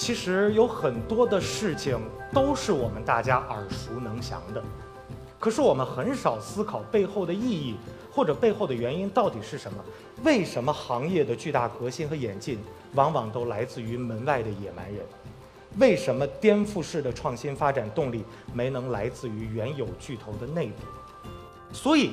其实有很多的事情都是我们大家耳熟能详的，可是我们很少思考背后的意义，或者背后的原因到底是什么？为什么行业的巨大革新和演进往往都来自于门外的野蛮人？为什么颠覆式的创新发展动力没能来自于原有巨头的内部？所以，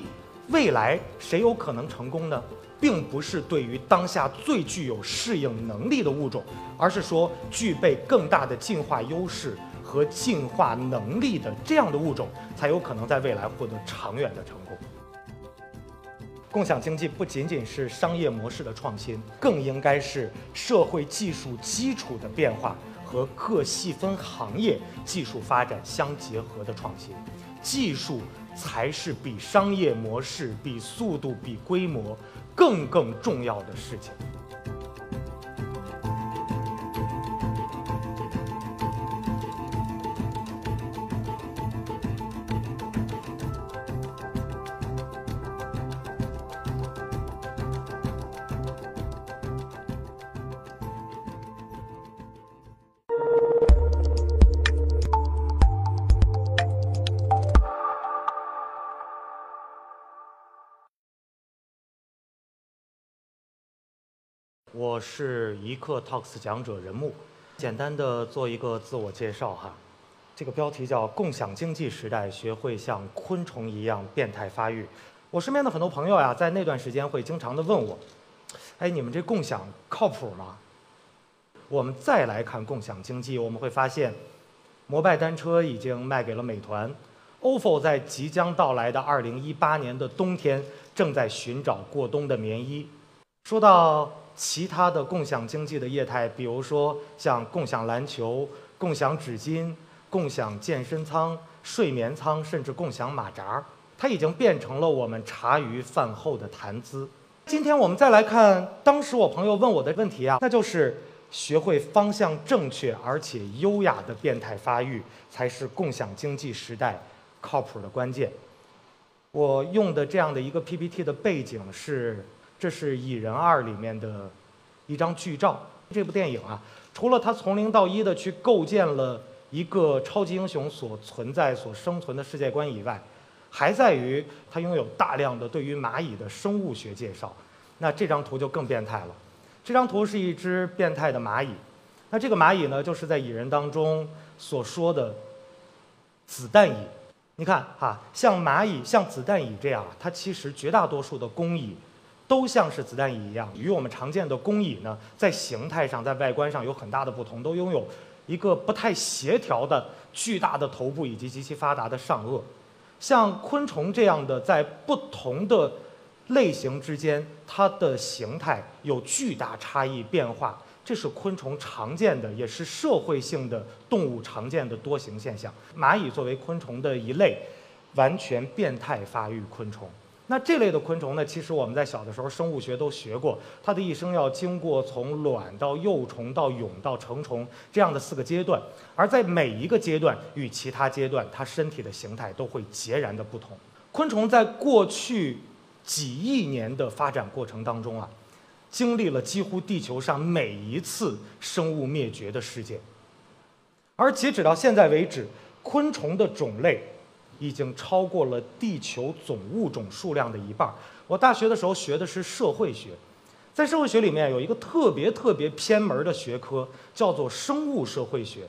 未来谁有可能成功呢？并不是对于当下最具有适应能力的物种，而是说具备更大的进化优势和进化能力的这样的物种，才有可能在未来获得长远的成功。共享经济不仅仅是商业模式的创新，更应该是社会技术基础的变化和各细分行业技术发展相结合的创新。技术才是比商业模式、比速度、比规模。更更重要的事情。我是一刻 Talks 讲者任木，简单的做一个自我介绍哈。这个标题叫“共享经济时代，学会像昆虫一样变态发育”。我身边的很多朋友呀，在那段时间会经常的问我：“哎，你们这共享靠谱吗？”我们再来看共享经济，我们会发现，摩拜单车已经卖给了美团，ofo 在即将到来的2018年的冬天正在寻找过冬的棉衣。说到其他的共享经济的业态，比如说像共享篮球、共享纸巾、共享健身舱、睡眠舱，甚至共享马扎，它已经变成了我们茶余饭后的谈资。今天我们再来看当时我朋友问我的问题啊，那就是学会方向正确而且优雅的变态发育，才是共享经济时代靠谱的关键。我用的这样的一个 PPT 的背景是。这是《蚁人二》里面的一张剧照。这部电影啊，除了它从零到一的去构建了一个超级英雄所存在、所生存的世界观以外，还在于它拥有大量的对于蚂蚁的生物学介绍。那这张图就更变态了。这张图是一只变态的蚂蚁。那这个蚂蚁呢，就是在《蚁人》当中所说的子弹蚁。你看哈，像蚂蚁、像子弹蚁这样，它其实绝大多数的工蚁。都像是子弹蚁一样，与我们常见的工蚁呢，在形态上、在外观上有很大的不同，都拥有一个不太协调的巨大的头部以及极其发达的上颚。像昆虫这样的，在不同的类型之间，它的形态有巨大差异变化，这是昆虫常见的，也是社会性的动物常见的多形现象。蚂蚁作为昆虫的一类，完全变态发育昆虫。那这类的昆虫呢？其实我们在小的时候生物学都学过，它的一生要经过从卵到幼虫到蛹到成虫这样的四个阶段，而在每一个阶段与其他阶段，它身体的形态都会截然的不同。昆虫在过去几亿年的发展过程当中啊，经历了几乎地球上每一次生物灭绝的事件，而截止到现在为止，昆虫的种类。已经超过了地球总物种数量的一半。我大学的时候学的是社会学，在社会学里面有一个特别特别偏门的学科，叫做生物社会学。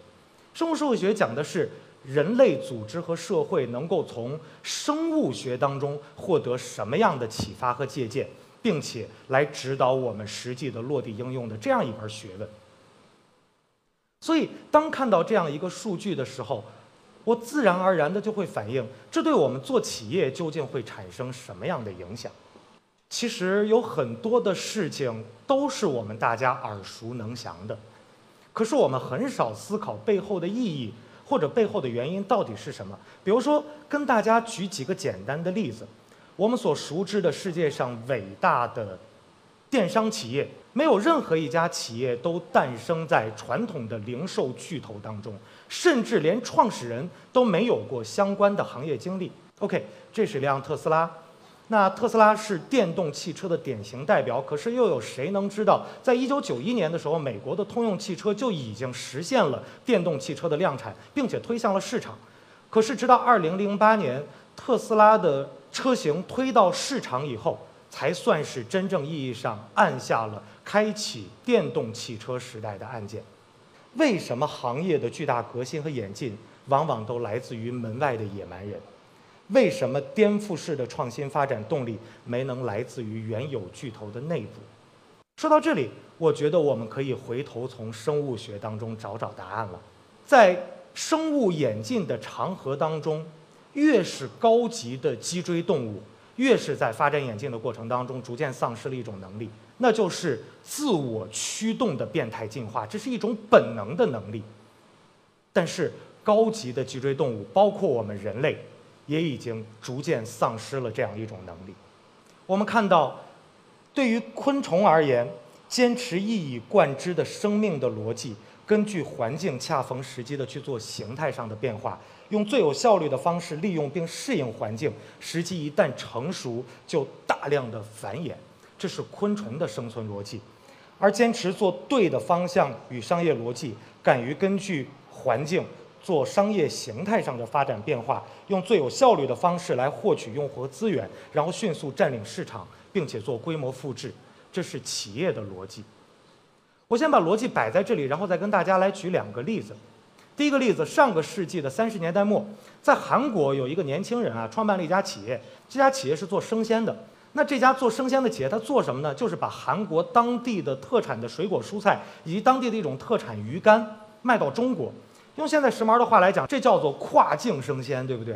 生物社会学讲的是人类组织和社会能够从生物学当中获得什么样的启发和借鉴，并且来指导我们实际的落地应用的这样一门学问。所以，当看到这样一个数据的时候，我自然而然的就会反映，这对我们做企业究竟会产生什么样的影响？其实有很多的事情都是我们大家耳熟能详的，可是我们很少思考背后的意义或者背后的原因到底是什么。比如说，跟大家举几个简单的例子，我们所熟知的世界上伟大的电商企业，没有任何一家企业都诞生在传统的零售巨头当中。甚至连创始人都没有过相关的行业经历。OK，这是辆特斯拉，那特斯拉是电动汽车的典型代表，可是又有谁能知道，在一九九一年的时候，美国的通用汽车就已经实现了电动汽车的量产，并且推向了市场。可是直到二零零八年，特斯拉的车型推到市场以后，才算是真正意义上按下了开启电动汽车时代的按键。为什么行业的巨大革新和演进，往往都来自于门外的野蛮人？为什么颠覆式的创新发展动力没能来自于原有巨头的内部？说到这里，我觉得我们可以回头从生物学当中找找答案了。在生物演进的长河当中，越是高级的脊椎动物，越是在发展演进的过程当中逐渐丧失了一种能力，那就是自我驱动的变态进化，这是一种本能的能力。但是高级的脊椎动物，包括我们人类。也已经逐渐丧失了这样一种能力。我们看到，对于昆虫而言，坚持一以贯之的生命的逻辑，根据环境恰逢时机的去做形态上的变化，用最有效率的方式利用并适应环境，时机一旦成熟就大量的繁衍，这是昆虫的生存逻辑。而坚持做对的方向与商业逻辑，敢于根据环境。做商业形态上的发展变化，用最有效率的方式来获取用户和资源，然后迅速占领市场，并且做规模复制，这是企业的逻辑。我先把逻辑摆在这里，然后再跟大家来举两个例子。第一个例子，上个世纪的三十年代末，在韩国有一个年轻人啊，创办了一家企业，这家企业是做生鲜的。那这家做生鲜的企业，他做什么呢？就是把韩国当地的特产的水果、蔬菜以及当地的一种特产鱼干卖到中国。用现在时髦的话来讲，这叫做跨境生鲜，对不对？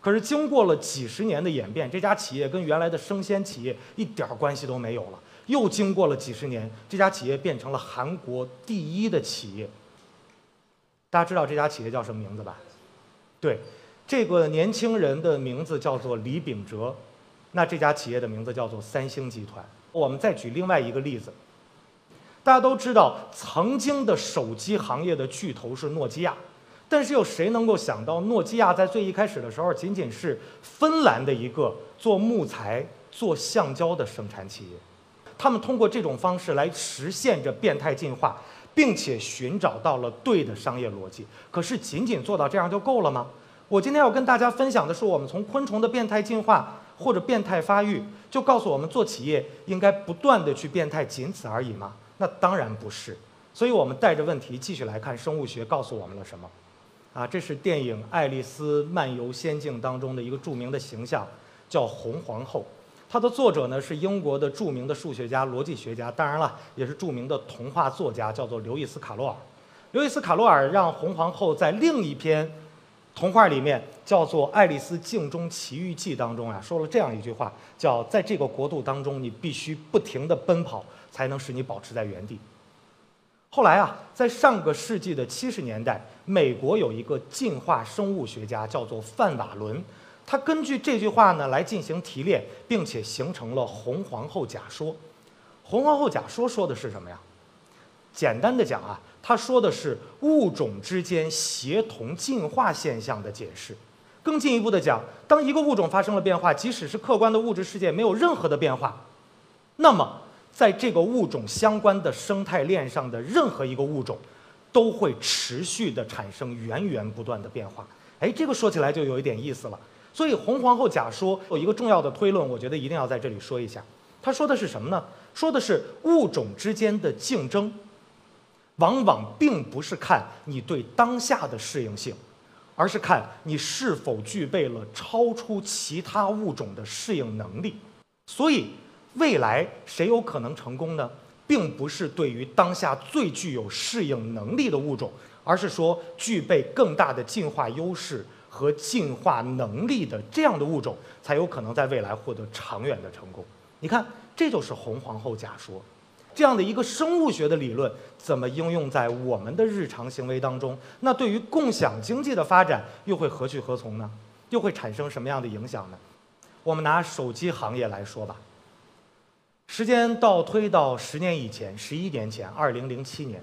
可是经过了几十年的演变，这家企业跟原来的生鲜企业一点关系都没有了。又经过了几十年，这家企业变成了韩国第一的企业。大家知道这家企业叫什么名字吧？对，这个年轻人的名字叫做李秉哲，那这家企业的名字叫做三星集团。我们再举另外一个例子。大家都知道，曾经的手机行业的巨头是诺基亚，但是有谁能够想到，诺基亚在最一开始的时候，仅仅是芬兰的一个做木材、做橡胶的生产企业。他们通过这种方式来实现着变态进化，并且寻找到了对的商业逻辑。可是，仅仅做到这样就够了吗？我今天要跟大家分享的是，我们从昆虫的变态进化或者变态发育，就告诉我们做企业应该不断的去变态，仅此而已吗？那当然不是，所以我们带着问题继续来看生物学告诉我们了什么。啊，这是电影《爱丽丝漫游仙境》当中的一个著名的形象，叫红皇后。它的作者呢是英国的著名的数学家、逻辑学家，当然了，也是著名的童话作家，叫做刘易斯·卡罗尔。刘易斯·卡罗尔让红皇后在另一篇童话里面，叫做《爱丽丝镜中奇遇记》当中啊，说了这样一句话，叫在这个国度当中，你必须不停地奔跑。才能使你保持在原地。后来啊，在上个世纪的七十年代，美国有一个进化生物学家叫做范瓦伦，他根据这句话呢来进行提炼，并且形成了红皇后假说。红皇后假说说的是什么呀？简单的讲啊，他说的是物种之间协同进化现象的解释。更进一步的讲，当一个物种发生了变化，即使是客观的物质世界没有任何的变化，那么。在这个物种相关的生态链上的任何一个物种，都会持续的产生源源不断的变化。哎，这个说起来就有一点意思了。所以红皇后假说有一个重要的推论，我觉得一定要在这里说一下。他说的是什么呢？说的是物种之间的竞争，往往并不是看你对当下的适应性，而是看你是否具备了超出其他物种的适应能力。所以。未来谁有可能成功呢？并不是对于当下最具有适应能力的物种，而是说具备更大的进化优势和进化能力的这样的物种，才有可能在未来获得长远的成功。你看，这就是红皇后假说，这样的一个生物学的理论，怎么应用在我们的日常行为当中？那对于共享经济的发展又会何去何从呢？又会产生什么样的影响呢？我们拿手机行业来说吧。时间倒推到十年以前，十一年前，二零零七年，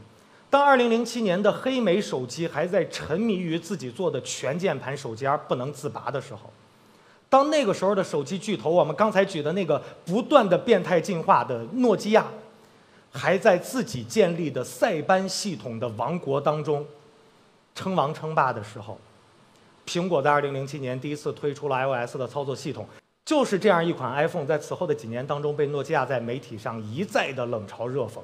当二零零七年的黑莓手机还在沉迷于自己做的全键盘手机而不能自拔的时候，当那个时候的手机巨头，我们刚才举的那个不断的变态进化的诺基亚，还在自己建立的塞班系统的王国当中称王称霸的时候，苹果在2007年第一次推出了 iOS 的操作系统，就是这样一款 iPhone，在此后的几年当中被诺基亚在媒体上一再的冷嘲热讽。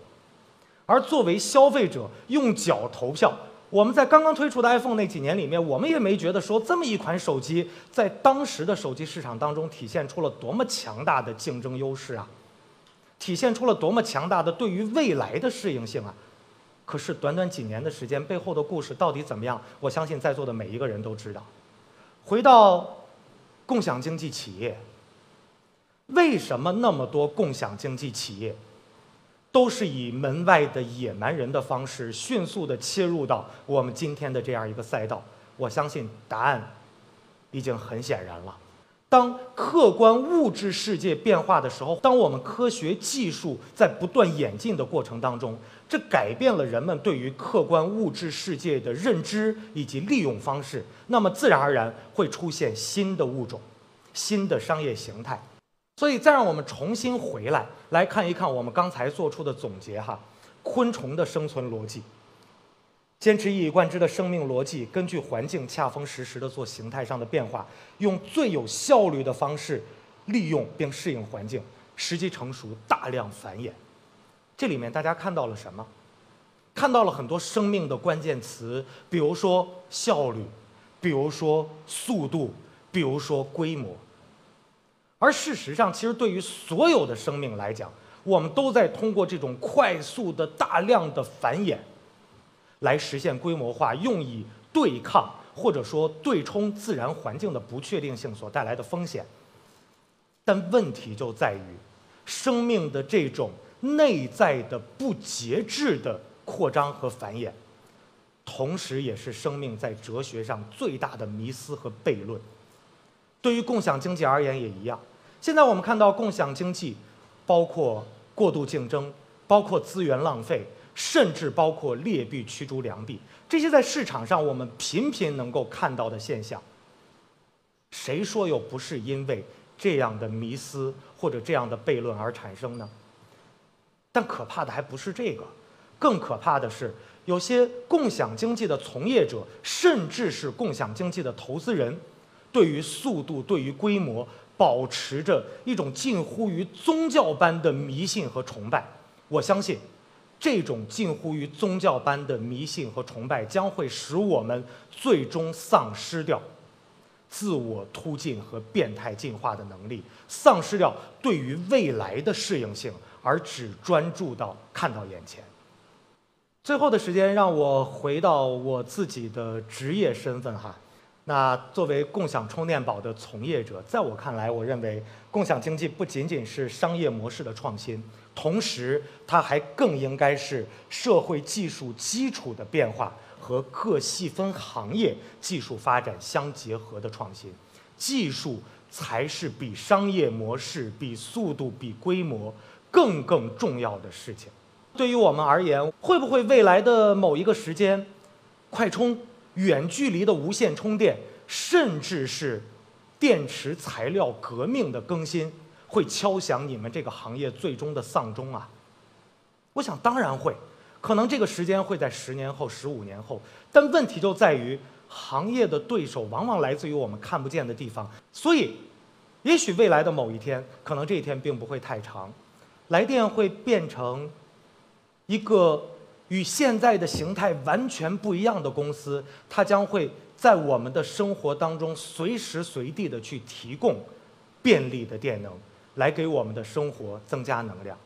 而作为消费者用脚投票，我们在刚刚推出的 iPhone 那几年里面，我们也没觉得说这么一款手机在当时的手机市场当中体现出了多么强大的竞争优势啊，体现出了多么强大的对于未来的适应性啊。可是短短几年的时间，背后的故事到底怎么样？我相信在座的每一个人都知道。回到共享经济企业，为什么那么多共享经济企业？都是以门外的野蛮人的方式，迅速地切入到我们今天的这样一个赛道。我相信答案已经很显然了。当客观物质世界变化的时候，当我们科学技术在不断演进的过程当中，这改变了人们对于客观物质世界的认知以及利用方式，那么自然而然会出现新的物种、新的商业形态。所以，再让我们重新回来，来看一看我们刚才做出的总结哈。昆虫的生存逻辑，坚持一以贯之的生命逻辑，根据环境恰逢时时的做形态上的变化，用最有效率的方式利用并适应环境，时机成熟大量繁衍。这里面大家看到了什么？看到了很多生命的关键词，比如说效率，比如说速度，比如说规模。而事实上，其实对于所有的生命来讲，我们都在通过这种快速的、大量的繁衍，来实现规模化，用以对抗或者说对冲自然环境的不确定性所带来的风险。但问题就在于，生命的这种内在的不节制的扩张和繁衍，同时也是生命在哲学上最大的迷思和悖论。对于共享经济而言也一样。现在我们看到共享经济，包括过度竞争，包括资源浪费，甚至包括劣币驱逐良币，这些在市场上我们频频能够看到的现象。谁说又不是因为这样的迷思或者这样的悖论而产生呢？但可怕的还不是这个，更可怕的是有些共享经济的从业者，甚至是共享经济的投资人。对于速度，对于规模，保持着一种近乎于宗教般的迷信和崇拜。我相信，这种近乎于宗教般的迷信和崇拜，将会使我们最终丧失掉自我突进和变态进化的能力，丧失掉对于未来的适应性，而只专注到看到眼前。最后的时间，让我回到我自己的职业身份哈。那作为共享充电宝的从业者，在我看来，我认为共享经济不仅仅是商业模式的创新，同时它还更应该是社会技术基础的变化和各细分行业技术发展相结合的创新。技术才是比商业模式、比速度、比规模更更重要的事情。对于我们而言，会不会未来的某一个时间，快充？远距离的无线充电，甚至是电池材料革命的更新，会敲响你们这个行业最终的丧钟啊！我想当然会，可能这个时间会在十年后、十五年后，但问题就在于行业的对手往往来自于我们看不见的地方，所以，也许未来的某一天，可能这一天并不会太长，来电会变成一个。与现在的形态完全不一样的公司，它将会在我们的生活当中随时随地的去提供便利的电能，来给我们的生活增加能量。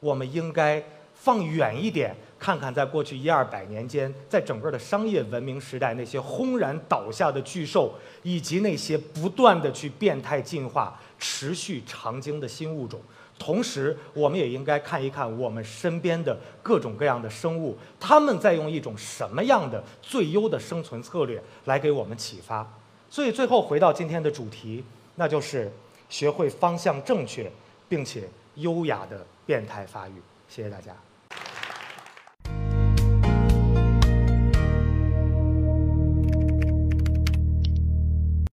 我们应该放远一点，看看在过去一二百年间，在整个的商业文明时代，那些轰然倒下的巨兽，以及那些不断的去变态进化、持续长经的新物种。同时，我们也应该看一看我们身边的各种各样的生物，他们在用一种什么样的最优的生存策略来给我们启发。所以，最后回到今天的主题，那就是学会方向正确并且优雅的变态发育。谢谢大家。